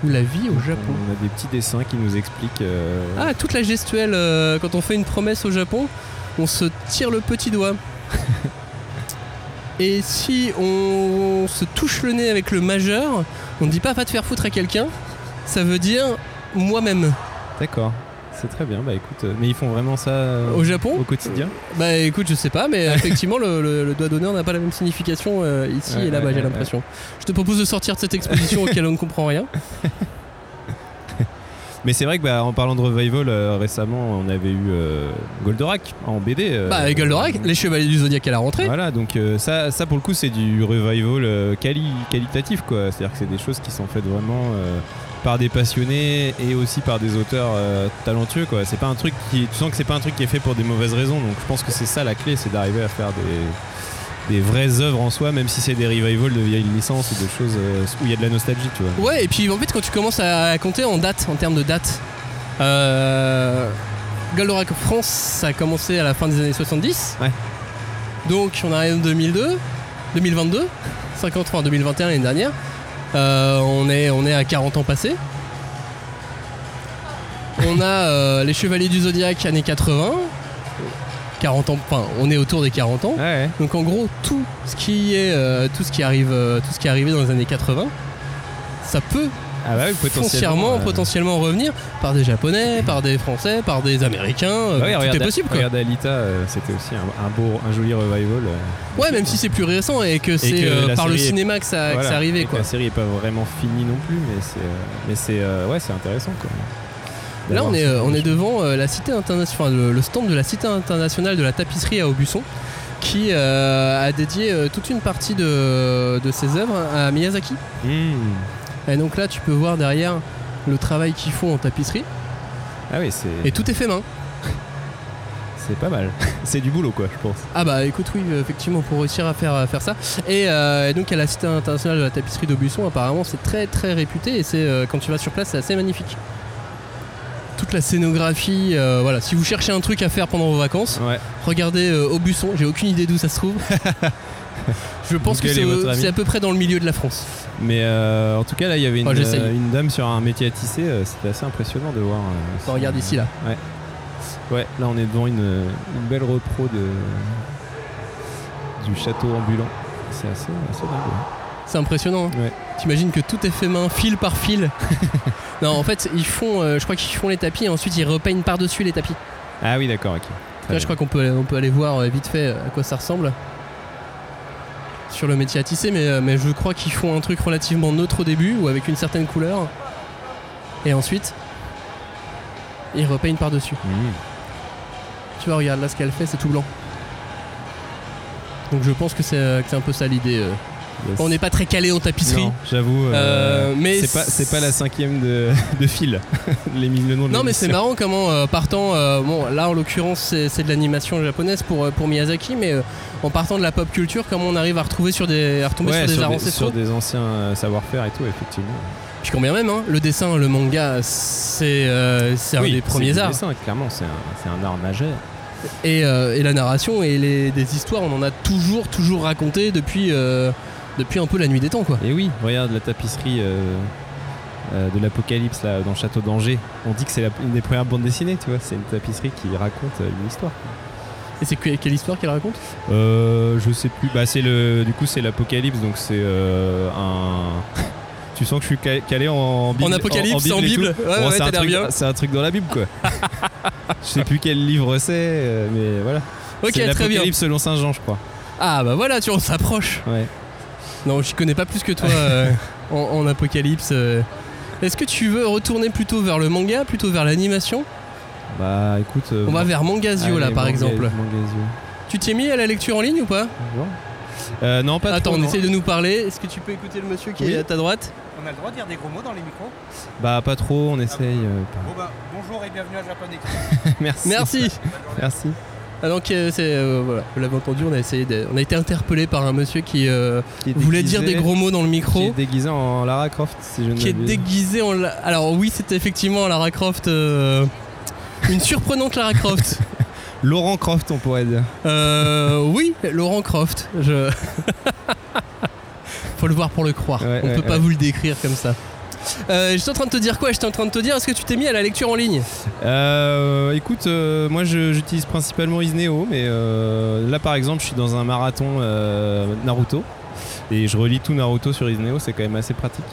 ou la vie au Japon On a des petits dessins qui nous expliquent. euh, Ah, toute la gestuelle, euh, quand on fait une promesse au Japon, on se tire le petit doigt. [LAUGHS] Et si on se touche le nez avec le majeur, on ne dit pas va te faire foutre à quelqu'un, ça veut dire moi-même. D'accord. C'est très bien. Bah écoute, euh, mais ils font vraiment ça euh, Au Japon au quotidien? Bah écoute, je sais pas, mais [LAUGHS] effectivement, le, le- le doigt d'honneur n'a pas la même signification euh, ici Ouais, et là-bas, ouais, j'ai ouais, l'impression. Je te propose de sortir de cette exposition [LAUGHS] auquel on ne comprend rien. [LAUGHS] Mais c'est vrai que bah, en parlant de revival, euh, récemment, on avait eu euh, Goldorak en BD. euh, Bah, Goldorak, les Chevaliers du Zodiac à la rentrée. Voilà, donc ça, ça pour le coup, c'est du revival quali- qualitatif, quoi. C'est-à-dire que c'est des choses qui sont faites vraiment par des passionnés et aussi par des auteurs euh, talentueux, quoi. C'est pas un truc qui, tu sens que c'est pas un truc qui est fait pour des mauvaises raisons. Donc je pense que c'est ça la clé, c'est d'arriver à faire des, des vraies œuvres en soi, même si c'est des revivals de vieilles licences ou de choses euh, où il y a de la nostalgie, tu vois. Ouais, et puis en fait, quand tu commences à compter en date, en termes de date, euh, Goldorak France, ça a commencé à la fin des années 70. Ouais. Donc on arrive en 2002, 2022, 50 enfin 2021 l'année dernière. Euh, on, est, on est à 40 ans passés. On a euh, les Chevaliers du Zodiac années 80. 40 ans, enfin on est autour des 40 ans. Ouais. Donc en gros tout ce qui est euh, tout ce qui arrive euh, tout ce qui est arrivé dans les années 80, ça peut Ah bah oui, potentiellement. foncièrement euh, potentiellement revenir par des japonais, par des français, par des américains, bah oui, tout regarde, est possible quoi. Regarde Alita, euh, c'était aussi un, un beau, un joli revival. euh. Ouais, même si c'est plus récent et que c'est euh, par le est- cinéma que ça, que que quoi. La série est pas vraiment finie non plus, mais c'est, mais c'est, ouais, c'est intéressant quoi. Là on est on est devant la cité internationale, le, le stand de la cité internationale de la tapisserie à Aubusson qui a dédié toute une partie de, de ses œuvres à Miyazaki. choses. Et donc là tu peux voir derrière le travail qu'ils font en tapisserie Ah oui, c'est, et tout est fait main. [LAUGHS] c'est pas mal. [LAUGHS] c'est du boulot quoi, je pense. Ah bah écoute oui effectivement pour réussir à faire, à faire ça et, euh, et donc à la cité internationale de la tapisserie d'Aubusson apparemment c'est très très réputé et c'est euh, quand tu vas sur place c'est assez magnifique toute la scénographie euh, voilà si vous cherchez un truc à faire pendant vos vacances Ouais. regardez Aubusson j'ai aucune idée d'où ça se trouve [LAUGHS] [LAUGHS] je pense que c'est à peu près dans le milieu de la France Mais euh, en tout cas, là, il y avait une, Oh, euh, une dame sur un métier à tisser. euh, C'était assez impressionnant de voir. son- regarde ici, là. Ouais. Ouais, là, on est devant une, une belle repro de du château ambulant. C'est assez, assez dingue. ouais. c'est impressionnant hein. Ouais. t'imagines que tout est fait main fil par fil [LAUGHS] non en fait ils font euh, je crois qu'ils font les tapis et ensuite ils repeignent par dessus les tapis Ah oui, d'accord, ok. Là, je crois qu'on peut, on peut aller voir euh, vite fait à quoi ça ressemble sur le métier à tisser, mais, euh, mais je crois qu'ils font un truc relativement neutre au début ou avec une certaine couleur. Et ensuite, ils repeignent par-dessus. Mhm. Tu vois, regarde là ce qu'elle fait, c'est tout blanc. Donc je pense que c'est euh, que c'est un peu ça l'idée. euh. Yes. On n'est pas très calé en tapisserie. J'avoue. euh, Euh, mais c'est pas, c'est pas la cinquième de, [LAUGHS] de fil. [LAUGHS] Les, le nom de Non mais c'est marrant comment euh, partant, euh, bon là en l'occurrence c'est de l'animation japonaise pour, pour Miyazaki, mais en partant de la pop culture, comment on arrive à retrouver sur des, à retomber Ouais, sur des sur, des, sur des anciens savoir-faire et tout, effectivement. Puis quand bien même, hein, le dessin, le manga, c'est c'est Oui, un des premiers arts. dessin, clairement, c'est un, c'est un art majeur. Et, et la narration et les, des histoires, on en a toujours, toujours raconté depuis, depuis un peu la nuit des temps quoi. Et oui, regarde la tapisserie euh, euh, de l'Apocalypse là dans le château d'Angers. On dit que c'est la- une des premières bandes dessinées, tu vois. C'est une tapisserie qui raconte euh, une histoire. Et c'est que- quelle histoire qu'elle raconte? Euh, je sais plus. Bah c'est le, du coup c'est l'Apocalypse, donc c'est euh, un. [LAUGHS] Tu sens que je suis ca- calé en Bible. En Apocalypse, en et Bible. tout. Ouais, Bon, ouais, c'est un truc- bien. C'est un truc dans la Bible quoi. [LAUGHS] je sais plus quel livre c'est, mais voilà. Ok, c'est très bien. l'Apocalypse selon Saint Jean, je crois. Ah bah voilà, tu vois, on s'approche. Ouais. Non, je connais pas plus que toi [LAUGHS] euh, en, en apocalypse. euh. Est-ce que tu veux retourner plutôt vers le manga, plutôt vers l'animation? Bah écoute. euh, On va vers Mangasio là par Manga- exemple. Mangasio. Tu t'es mis à la lecture en ligne ou pas? Non. Euh, non, pas Attends, trop, on non. essaye de nous parler. Est-ce que tu peux écouter le monsieur qui Oui. est à ta droite? On a le droit de dire des gros mots dans les micros? Bah pas trop, on essaye. euh, pas- Bon bah bonjour et bienvenue à Japonais. [LAUGHS] Merci. Merci. Merci. Ah, donc euh, c'est euh, voilà, vous l'avez entendu, on a essayé, de- on a été interpellé par un monsieur qui euh, Qui est voulait dire des gros mots dans le Qui micro, est déguisé en Lara Croft, si je ne qui est m'abuse. déguisé en. la- Alors oui, c'était effectivement Lara Croft, euh, une surprenante Lara Croft. [LAUGHS] Laurent Croft, on pourrait dire. Euh, oui, Laurent Croft. Je... [LAUGHS] Faut le voir pour le croire. Ouais, On ouais, peut pas ouais. vous le décrire comme ça. Euh, J'étais en train de te dire quoi J'étais en train de te dire, est-ce que tu t'es mis à la lecture en ligne Euh, écoute, euh, moi j'utilise principalement Isneo, mais là par exemple, je suis dans un marathon Naruto et je relis tout Naruto sur Isneo, c'est quand même assez pratique.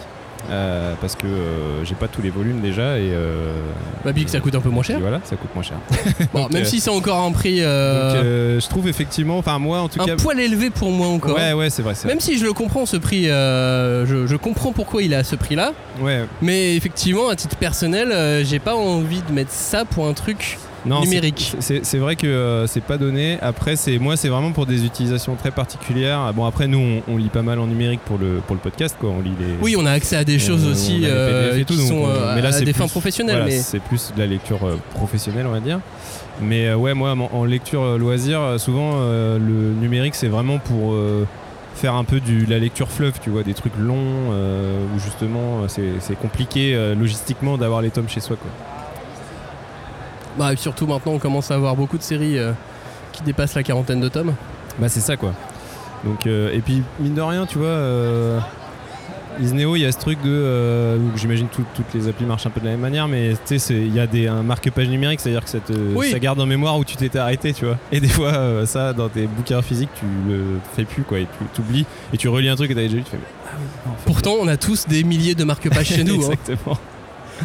Euh, parce que euh, j'ai pas tous les volumes déjà et euh, Bah, puis que ça coûte un peu moins cher. voilà, ça coûte moins cher. [LAUGHS] Bon, Donc, même euh, si c'est encore un prix euh, Donc, euh, je trouve effectivement, enfin moi en tout un cas, poil élevé pour moi encore. ouais ouais c'est vrai, Même si je le comprends ce prix, je, je comprends pourquoi il est à ce prix-là. vrai. ouais. Mais effectivement, à titre personnel, j'ai pas envie de mettre ça pour un truc Non, c'est- numérique. C'est vrai que euh, c'est pas donné. Après, c'est moi, c'est vraiment pour des utilisations très particulières. Bon, après, nous, on, on lit pas mal en numérique pour le pour le podcast, quoi. On lit les. Oui, on a accès à des choses on- aussi euh, tout, qui donc sont on- euh, mais là, à c'est des plus- fins professionnelles. voilà, mais c'est plus de la lecture euh, professionnelle, on va dire. Mais ouais, moi, en, en lecture loisir, souvent, le numérique, c'est vraiment pour faire un peu du la lecture fleuve, tu vois, des trucs longs euh, où justement, c'est c'est compliqué euh, logistiquement d'avoir les tomes chez soi, quoi. Bah, et surtout maintenant, on commence à avoir beaucoup de séries euh, qui dépassent la quarantaine de tomes. Bah c'est ça quoi. Donc euh, et puis mine de rien tu vois euh, Isneo il y a ce truc de j'imagine tout- toutes les applis marchent un peu de la même manière mais tu sais il y a des un marque-page numérique c'est-à-dire que ça, te- Oui. ça garde en mémoire où tu t'étais arrêté tu vois. Et des fois ça dans tes bouquins physiques tu le fais plus quoi et tu t'oublies et tu relis un truc que t'avais déjà lu tu fais ah oui, non, en fait, Pourtant, on a tous des milliers de marque-pages chez [LAUGHS] nous, hein, Exactement.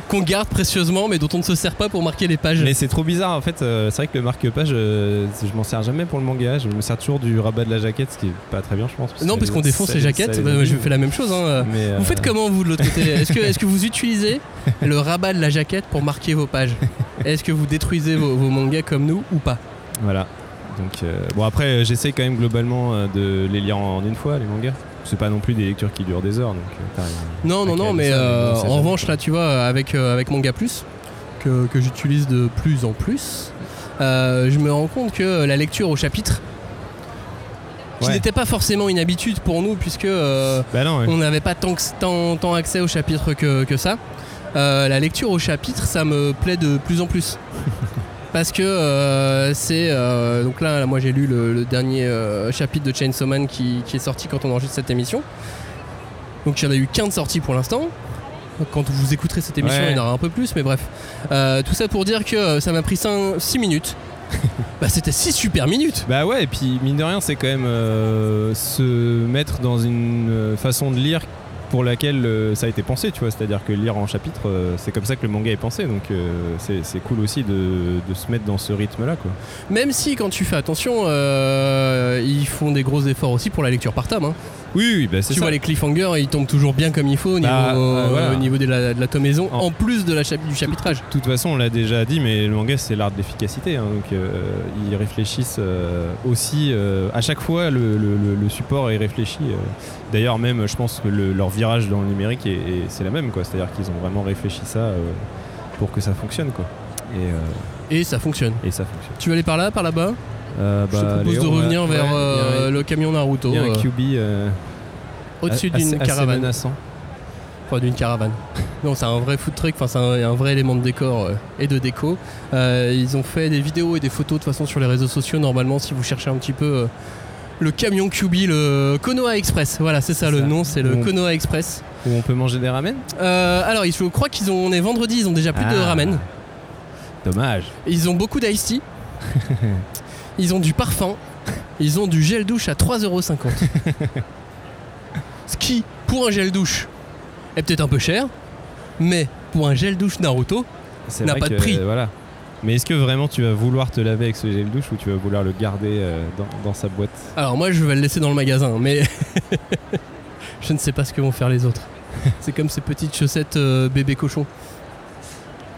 Qu'on garde précieusement, mais dont on ne se sert pas pour marquer les pages. Mais c'est trop bizarre en fait. euh, c'est vrai que le marque-page, euh, je m'en sers jamais pour le manga. Je me sers toujours du rabat de la jaquette, ce qui est pas très bien, je pense. non, parce qu'on défonce les jaquettes. Bah, je fais la même chose. hein. Mais, Vous euh, faites comment vous de l'autre côté [LAUGHS] Est-ce que, vous utilisez le rabat de la jaquette pour marquer vos pages [LAUGHS] Est-ce que vous détruisez vos, vos mangas comme nous ou pas Voilà. Donc euh, bon après, euh, j'essaie quand même globalement euh, de les lire en, en une fois les mangas. C'est pas non plus des lectures qui durent des heures, donc euh. Non, non, non, mais ça, euh, en revanche, là, tu vois, avec, euh, avec Manga Plus, que, que j'utilise de plus en plus, je me rends compte que la lecture au chapitre, qui Ouais. n'était pas forcément une habitude pour nous, puisque euh, Bah non. ouais. on n'avait pas tant, que- tant, tant accès au chapitre que, que ça, euh, la lecture au chapitre, ça me plaît de plus en plus. [LAUGHS] Parce que euh, c'est. euh, donc là, là, moi j'ai lu le, le dernier euh, chapitre de Chainsaw Man qui, qui est sorti quand on enregistre cette émission. Donc il y en a eu qu'un de pour l'instant. Quand vous écouterez cette émission, Ouais. il y en aura un peu plus, mais bref. Tout ça pour dire que ça m'a pris 6 minutes. [LAUGHS] bah c'était 6 super minutes Bah ouais, et puis mine de rien, c'est quand même se mettre dans une façon de lire pour laquelle euh, ça a été pensé, tu vois. C'est-à-dire que lire en chapitre, euh, c'est comme ça que le manga est pensé, donc euh, c'est cool aussi de, se mettre dans ce rythme-là, quoi. Même si quand tu fais attention, ils font des gros efforts aussi pour la lecture par tome. hein. Oui, oui, bah c'est Tu ça. vois les cliffhangers, ils tombent toujours bien comme il faut au niveau, Bah, euh, voilà. au niveau de la, de la tomaison, En- en plus de la du chapitrage. De toute façon, on l'a déjà dit, mais le manga c'est l'art de l'efficacité. hein, donc euh, ils réfléchissent euh, aussi. euh, à chaque fois, le, le- le- le support est réfléchi. euh. D'ailleurs, même, je pense que le- leur virage dans le numérique, est, est- c'est la même. quoi. C'est-à-dire qu'ils ont vraiment réfléchi ça euh, pour que ça fonctionne. Quoi. Et, euh, Et ça fonctionne. et ça fonctionne. Tu veux aller par là, par là-bas? Euh, Je te bah, propose de revenir vers euh, un- le camion Naruto, Il y a un QB euh, au-dessus d'une caravane. menaçant. Enfin, d'une caravane. [LAUGHS] Non, c'est un vrai food truck, enfin, c'est un, un vrai élément de décor et de déco. Ils ont fait des vidéos et des photos de toute façon sur les réseaux sociaux. Normalement, si vous cherchez un petit peu le camion QB, le Konoha Express. Voilà, c'est ça le nom, c'est le. Konoha Express. Où on peut manger des ramen Euh, alors, je crois qu'ils ont, on est vendredi, ils ont déjà plus de Ah. ramen. Dommage. Ils ont beaucoup d'ice tea. [LAUGHS] Ils ont du parfum. Ils ont du gel douche à 3,50€. [LAUGHS] Ce qui, pour un gel douche, est peut-être un peu cher. Mais pour un gel douche Naruto, N'a pas de prix. euh, Voilà. Mais est-ce que vraiment tu vas vouloir te laver avec ce gel douche ou tu vas vouloir le garder euh, dans, dans sa boîte? Alors moi je vais le laisser dans le magasin, mais [LAUGHS] je ne sais pas ce que vont faire les autres. [LAUGHS] C'est comme ces petites chaussettes euh, bébé cochon.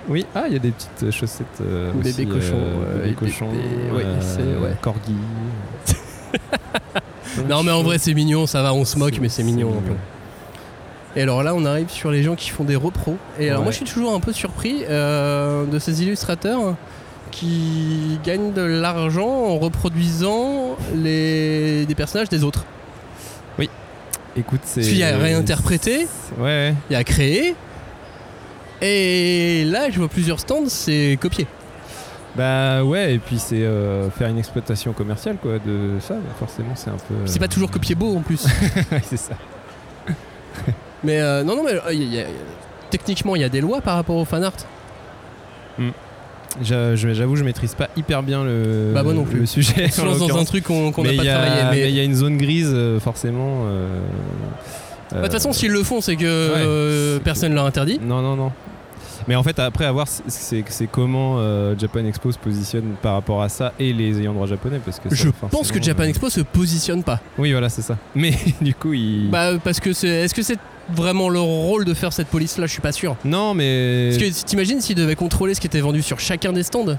Oui, ah, il y a des petites chaussettes euh, Bébé aussi, cochon, euh, ouais, bébé et cochon, bébé- ouais, euh, c'est- ouais. corgi. [LAUGHS] Non mais en vrai c'est mignon, ça va, on se moque, mais c'est mignon. Et alors là, on arrive sur les gens qui font des repros. Et alors Ouais. moi, je suis toujours un peu surpris euh, de ces illustrateurs qui gagnent de l'argent en reproduisant les des personnages des autres. Écoute, c'est. Qu'il y a réinterprété, ouais. il y a créé. Et là, je vois plusieurs stands, c'est copié. Bah ouais, et puis c'est euh, faire une exploitation commerciale quoi de ça, forcément c'est un peu. euh, C'est pas toujours copié beau en plus. [LAUGHS] Ouais, c'est ça. [LAUGHS] mais euh, non, non, mais euh, il y a- techniquement, il y a des lois par rapport au fan art. J'a- je- J'avoue, je maîtrise pas hyper bien le, Bah, moi non plus. le sujet. [LAUGHS] On se en lance dans un l'occurrence. truc qu'on qu'on n'a mais pas il y a- travaillé. mais Mais il y a une zone grise euh, forcément. euh, Bah, De toute façon, s'ils le font, c'est que euh, personne ne leur interdit. Non, non, non. Mais en fait, après, à voir, c'est- comment euh, Japan Expo se positionne par rapport à ça et les ayants droit japonais. Parce que ça, Je pense que Japan euh, Expo se positionne pas. Oui, voilà, c'est ça. [LAUGHS] Mais du coup, il. Bah parce que c'est. Est-ce que c'est vraiment leur rôle de faire cette police là Je suis pas sûr. non, mais. Parce que t'imagines s'ils devaient contrôler ce qui était vendu sur chacun des stands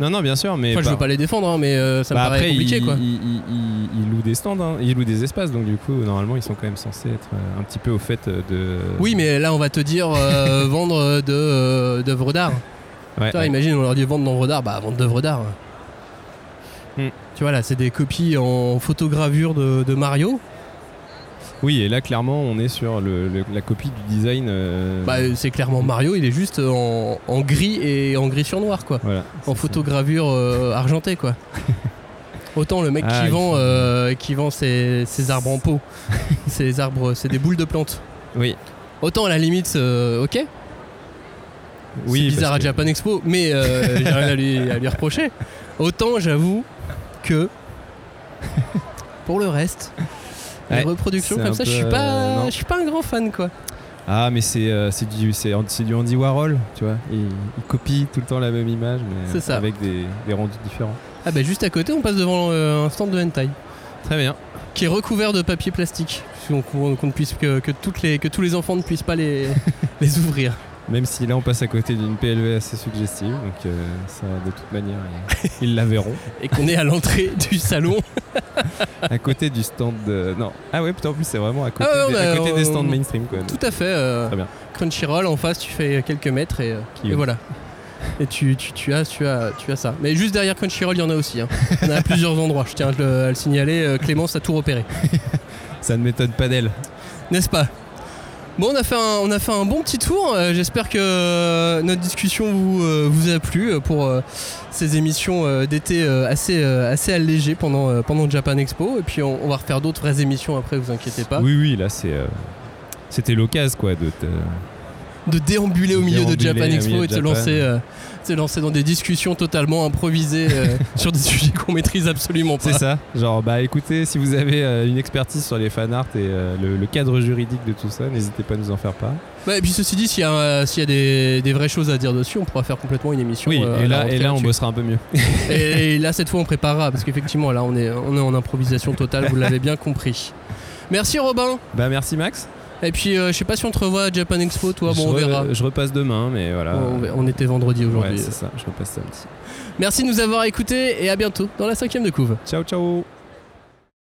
Non, non, bien sûr, mais. Enfin, je par- veux pas les défendre, hein, mais euh, ça me Bah, paraît après, compliqué ils, quoi. ils- ils- ils- ils louent des stands, hein. ils louent des espaces, donc du coup, normalement, ils sont quand même censés être euh, un petit peu au fait euh, de. Oui, mais là on va te dire euh, [LAUGHS] vendre de euh, d'œuvres d'art. Ouais, Toi, ouais. imagine, on leur dit vendre d'œuvres d'art, bah vendre d'œuvres d'art. Hmm. Tu vois là, c'est des copies en photogravure de, de Mario. Oui, et là, clairement, on est sur le- le- la copie du design. euh, Bah c'est clairement Mario, il est juste en, en gris et en gris sur noir quoi. voilà. En photogravure euh, argentée quoi. [LAUGHS] Autant le mec Ah, qui il vend faut- euh, qui vend ses, ses arbres en pot, [LAUGHS] ces arbres, c'est des boules de plantes. Oui. Autant à la limite, ok, Oui, c'est bizarre à que- Japan Expo, mais [LAUGHS] j'ai rien à lui, à lui reprocher. Autant j'avoue que pour le reste, Ouais, reproductions c'est comme ça, je suis euh, pas, non. je suis pas un grand fan quoi. Ah, mais c'est euh, du, du Andy Warhol, tu vois. Il, il copie tout le temps la même image, mais ça. avec des, des rendus différents. Ah bah juste à côté, on passe devant euh, un stand de hentai. Très bien. qui est recouvert de papier plastique. Qu'on ne puisse que, que toutes les, que tous les enfants ne puissent pas les, [LAUGHS] les ouvrir. Même si là, on passe à côté d'une PLV assez suggestive, donc euh, ça, de toute manière, ils la verront. Et qu'on est à l'entrée du salon. [LAUGHS] [LAUGHS] À côté du stand de. Non. Ah ouais, putain, en plus, c'est vraiment à côté, Ah ouais, des, bah, à côté des stands on- mainstream, quoi. Tout à fait. euh, Très bien. Crunchyroll en face, tu fais quelques mètres et, euh, et voilà. Et tu, tu, tu as, tu, as, tu as ça. Mais juste derrière Crunchyroll, il y en a aussi. hein. [LAUGHS] En a à plusieurs endroits. Je tiens à le, à le signaler. euh, Clémence a tout repéré. Ça ne m'étonne pas d'elle. N'est-ce pas? Bon, on a fait un, on a fait un bon petit tour. Euh, J'espère que euh, notre discussion vous, euh, a plu pour ces émissions d'été assez, allégées pendant, pendant Japan Expo. Et puis on, va refaire d'autres vraies émissions après, vous inquiétez pas. Oui, oui, là, c'est. C'était l'occasion, quoi, de. De déambuler au milieu de Japan Expo et de de se Japan. lancer, euh, se lancer dans des discussions totalement improvisées euh, [LAUGHS] sur des sujets qu'on maîtrise absolument pas. C'est ça. Genre, bah écoutez, si vous avez euh, une expertise sur les fanarts et le, le cadre juridique de tout ça, n'hésitez pas à nous en faire part. Ouais, et puis ceci dit, s'il y a, s'il y a des, des vraies choses à dire dessus, on pourra faire complètement une émission. Oui, et là, rentrée et là on bossera un peu mieux. [LAUGHS] Et, et là, cette fois, on préparera parce qu'effectivement, là, on est, on est en improvisation totale, vous l'avez bien compris. Merci Robin. Bah merci Max. Et puis, euh, je sais pas si on te revoit à Japan Expo, toi, je, bon, on re- verra. je repasse demain, mais voilà. On, on était vendredi aujourd'hui. Ouais, c'est ça, je repasse samedi. Merci de nous avoir écoutés et à bientôt dans la cinquième de couve. Ciao, ciao